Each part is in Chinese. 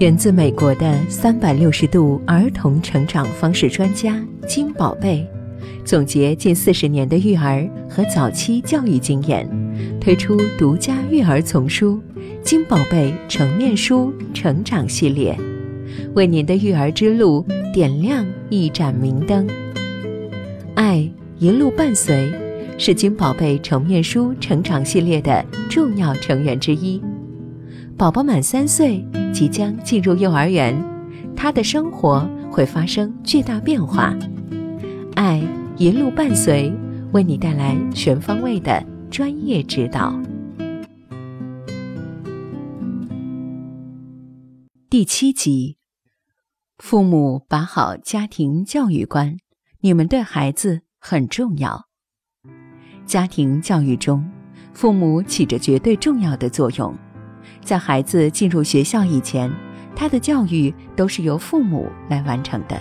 源自美国的三百六十度儿童成长方式专家金宝贝，总结近四十年的育儿和早期教育经验，推出独家育儿丛书《金宝贝成面书成长系列》，为您的育儿之路点亮一盏明灯。爱一路伴随，是金宝贝成面书成长系列的重要成员之一。宝宝满三岁，即将进入幼儿园，他的生活会发生巨大变化。爱一路伴随，为你带来全方位的专业指导。第七集，父母把好家庭教育观，你们对孩子很重要。家庭教育中，父母起着绝对重要的作用。在孩子进入学校以前，他的教育都是由父母来完成的。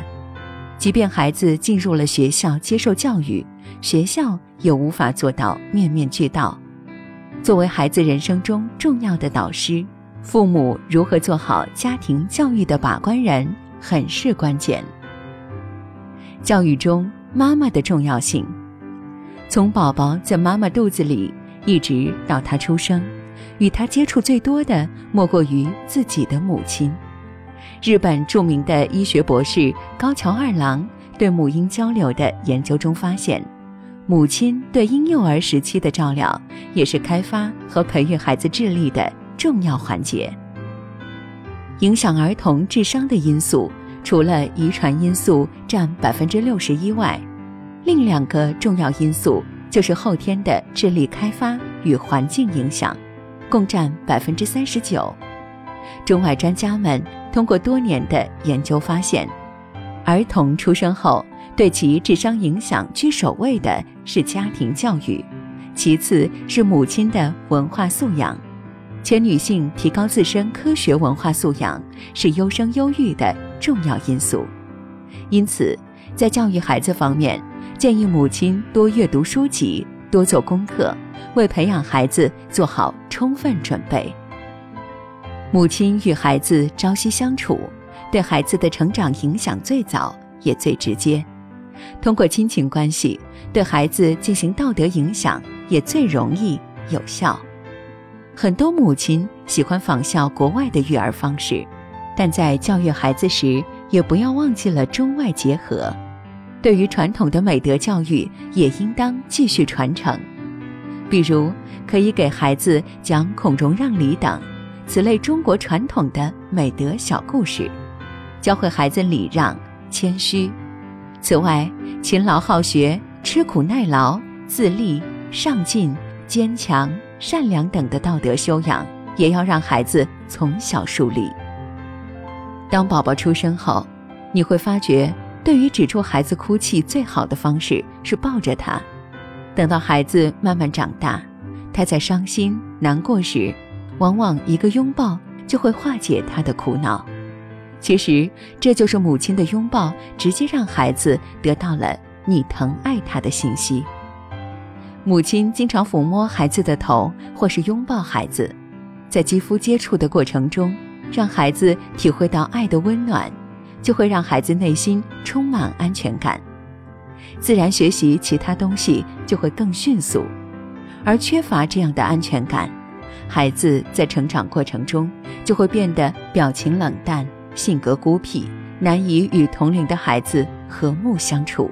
即便孩子进入了学校接受教育，学校也无法做到面面俱到。作为孩子人生中重要的导师，父母如何做好家庭教育的把关人，很是关键。教育中妈妈的重要性，从宝宝在妈妈肚子里一直到他出生。与他接触最多的莫过于自己的母亲。日本著名的医学博士高桥二郎对母婴交流的研究中发现，母亲对婴幼儿时期的照料也是开发和培育孩子智力的重要环节。影响儿童智商的因素，除了遗传因素占百分之六十一外，另两个重要因素就是后天的智力开发与环境影响。共占百分之三十九。中外专家们通过多年的研究发现，儿童出生后对其智商影响居首位的是家庭教育，其次是母亲的文化素养，且女性提高自身科学文化素养是优生优育的重要因素。因此，在教育孩子方面，建议母亲多阅读书籍，多做功课。为培养孩子做好充分准备。母亲与孩子朝夕相处，对孩子的成长影响最早也最直接。通过亲情关系对孩子进行道德影响也最容易有效。很多母亲喜欢仿效国外的育儿方式，但在教育孩子时也不要忘记了中外结合。对于传统的美德教育，也应当继续传承。比如，可以给孩子讲孔融让梨等此类中国传统的美德小故事，教会孩子礼让、谦虚。此外，勤劳好学、吃苦耐劳、自立、上进、坚强、善良等的道德修养，也要让孩子从小树立。当宝宝出生后，你会发觉，对于止住孩子哭泣最好的方式是抱着他。等到孩子慢慢长大，他在伤心难过时，往往一个拥抱就会化解他的苦恼。其实，这就是母亲的拥抱，直接让孩子得到了你疼爱他的信息。母亲经常抚摸孩子的头，或是拥抱孩子，在肌肤接触的过程中，让孩子体会到爱的温暖，就会让孩子内心充满安全感。自然学习其他东西就会更迅速，而缺乏这样的安全感，孩子在成长过程中就会变得表情冷淡、性格孤僻，难以与同龄的孩子和睦相处。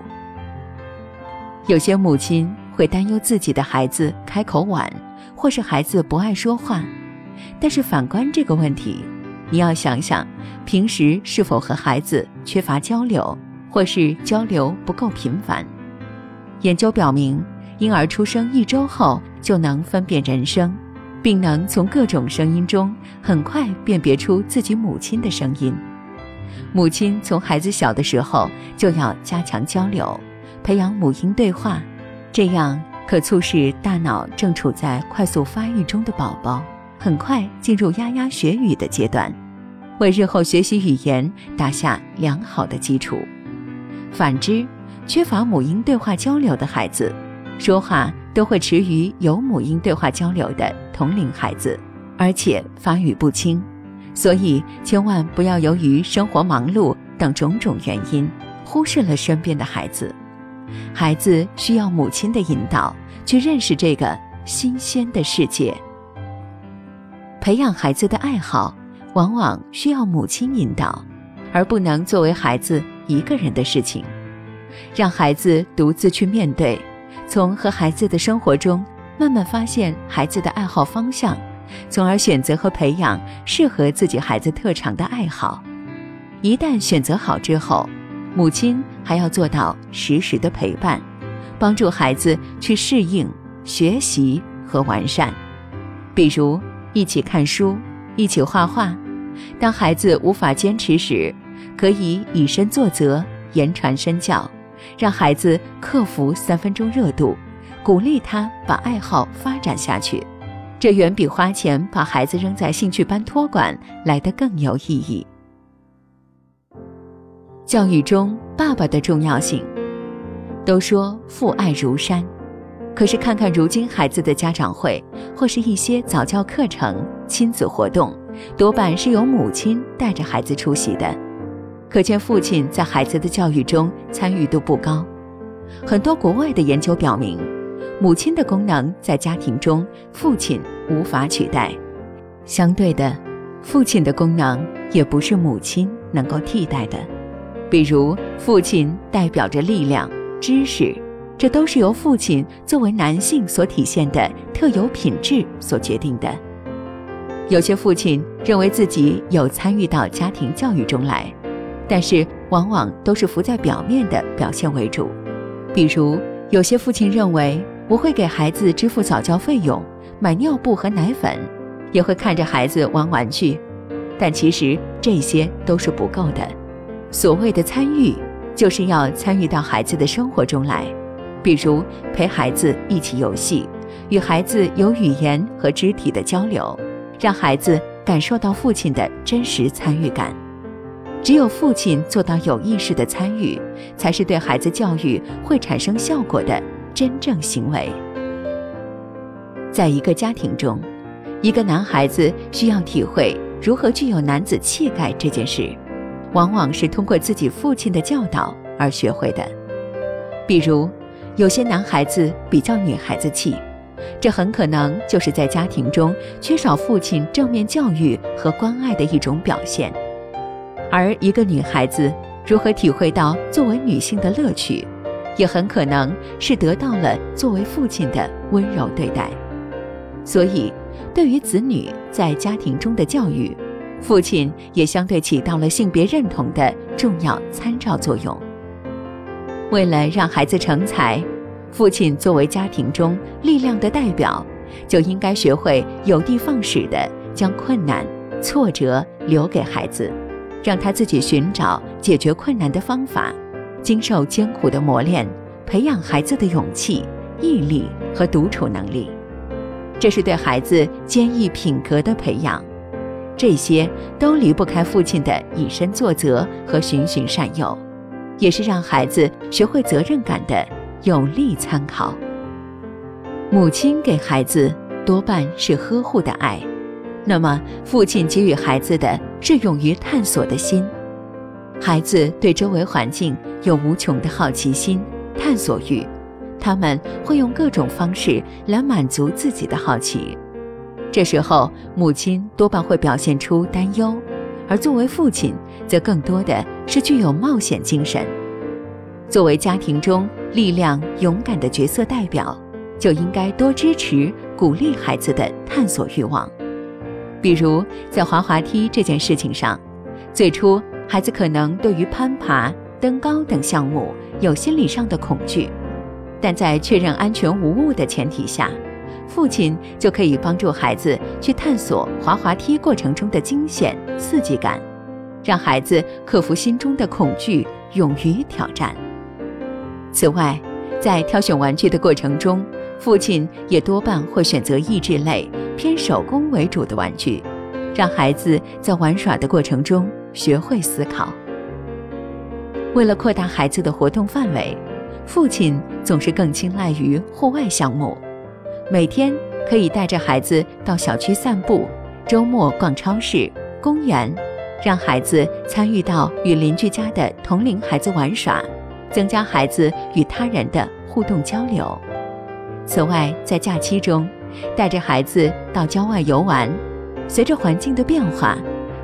有些母亲会担忧自己的孩子开口晚，或是孩子不爱说话，但是反观这个问题，你要想想，平时是否和孩子缺乏交流。或是交流不够频繁。研究表明，婴儿出生一周后就能分辨人声，并能从各种声音中很快辨别出自己母亲的声音。母亲从孩子小的时候就要加强交流，培养母婴对话，这样可促使大脑正处在快速发育中的宝宝很快进入牙牙学语的阶段，为日后学习语言打下良好的基础。反之，缺乏母婴对话交流的孩子，说话都会迟于有母婴对话交流的同龄孩子，而且发语不清，所以千万不要由于生活忙碌等种种原因，忽视了身边的孩子。孩子需要母亲的引导，去认识这个新鲜的世界。培养孩子的爱好，往往需要母亲引导，而不能作为孩子一个人的事情。让孩子独自去面对，从和孩子的生活中慢慢发现孩子的爱好方向，从而选择和培养适合自己孩子特长的爱好。一旦选择好之后，母亲还要做到实时的陪伴，帮助孩子去适应、学习和完善。比如一起看书，一起画画。当孩子无法坚持时，可以以身作则，言传身教。让孩子克服三分钟热度，鼓励他把爱好发展下去，这远比花钱把孩子扔在兴趣班托管来得更有意义。教育中爸爸的重要性，都说父爱如山，可是看看如今孩子的家长会或是一些早教课程、亲子活动，多半是由母亲带着孩子出席的。可见，父亲在孩子的教育中参与度不高。很多国外的研究表明，母亲的功能在家庭中，父亲无法取代。相对的，父亲的功能也不是母亲能够替代的。比如，父亲代表着力量、知识，这都是由父亲作为男性所体现的特有品质所决定的。有些父亲认为自己有参与到家庭教育中来。但是，往往都是浮在表面的表现为主。比如，有些父亲认为我会给孩子支付早教费用、买尿布和奶粉，也会看着孩子玩玩具，但其实这些都是不够的。所谓的参与，就是要参与到孩子的生活中来，比如陪孩子一起游戏，与孩子有语言和肢体的交流，让孩子感受到父亲的真实参与感。只有父亲做到有意识的参与，才是对孩子教育会产生效果的真正行为。在一个家庭中，一个男孩子需要体会如何具有男子气概这件事，往往是通过自己父亲的教导而学会的。比如，有些男孩子比较女孩子气，这很可能就是在家庭中缺少父亲正面教育和关爱的一种表现。而一个女孩子如何体会到作为女性的乐趣，也很可能是得到了作为父亲的温柔对待。所以，对于子女在家庭中的教育，父亲也相对起到了性别认同的重要参照作用。为了让孩子成才，父亲作为家庭中力量的代表，就应该学会有的放矢地将困难、挫折留给孩子。让他自己寻找解决困难的方法，经受艰苦的磨练，培养孩子的勇气、毅力和独处能力。这是对孩子坚毅品格的培养。这些都离不开父亲的以身作则和循循善诱，也是让孩子学会责任感的有力参考。母亲给孩子多半是呵护的爱。那么，父亲给予孩子的是勇于探索的心。孩子对周围环境有无穷的好奇心、探索欲，他们会用各种方式来满足自己的好奇。这时候，母亲多半会表现出担忧，而作为父亲，则更多的是具有冒险精神。作为家庭中力量勇敢的角色代表，就应该多支持、鼓励孩子的探索欲望。比如在滑滑梯这件事情上，最初孩子可能对于攀爬、登高等项目有心理上的恐惧，但在确认安全无误的前提下，父亲就可以帮助孩子去探索滑滑梯过程中的惊险刺激感，让孩子克服心中的恐惧，勇于挑战。此外，在挑选玩具的过程中，父亲也多半会选择益智类。偏手工为主的玩具，让孩子在玩耍的过程中学会思考。为了扩大孩子的活动范围，父亲总是更青睐于户外项目。每天可以带着孩子到小区散步，周末逛超市，公园，让孩子参与到与邻居家的同龄孩子玩耍，增加孩子与他人的互动交流。此外，在假期中，带着孩子到郊外游玩，随着环境的变化，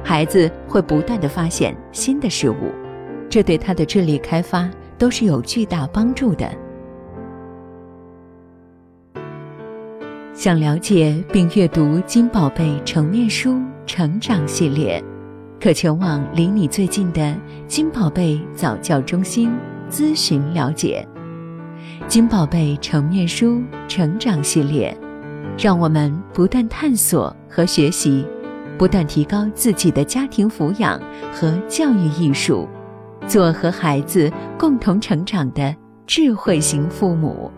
孩子会不断的发现新的事物，这对他的智力开发都是有巨大帮助的。想了解并阅读金宝贝成面书成长系列，可前往离你最近的金宝贝早教中心咨询了解。金宝贝成面书成长系列，让我们不断探索和学习，不断提高自己的家庭抚养和教育艺术，做和孩子共同成长的智慧型父母。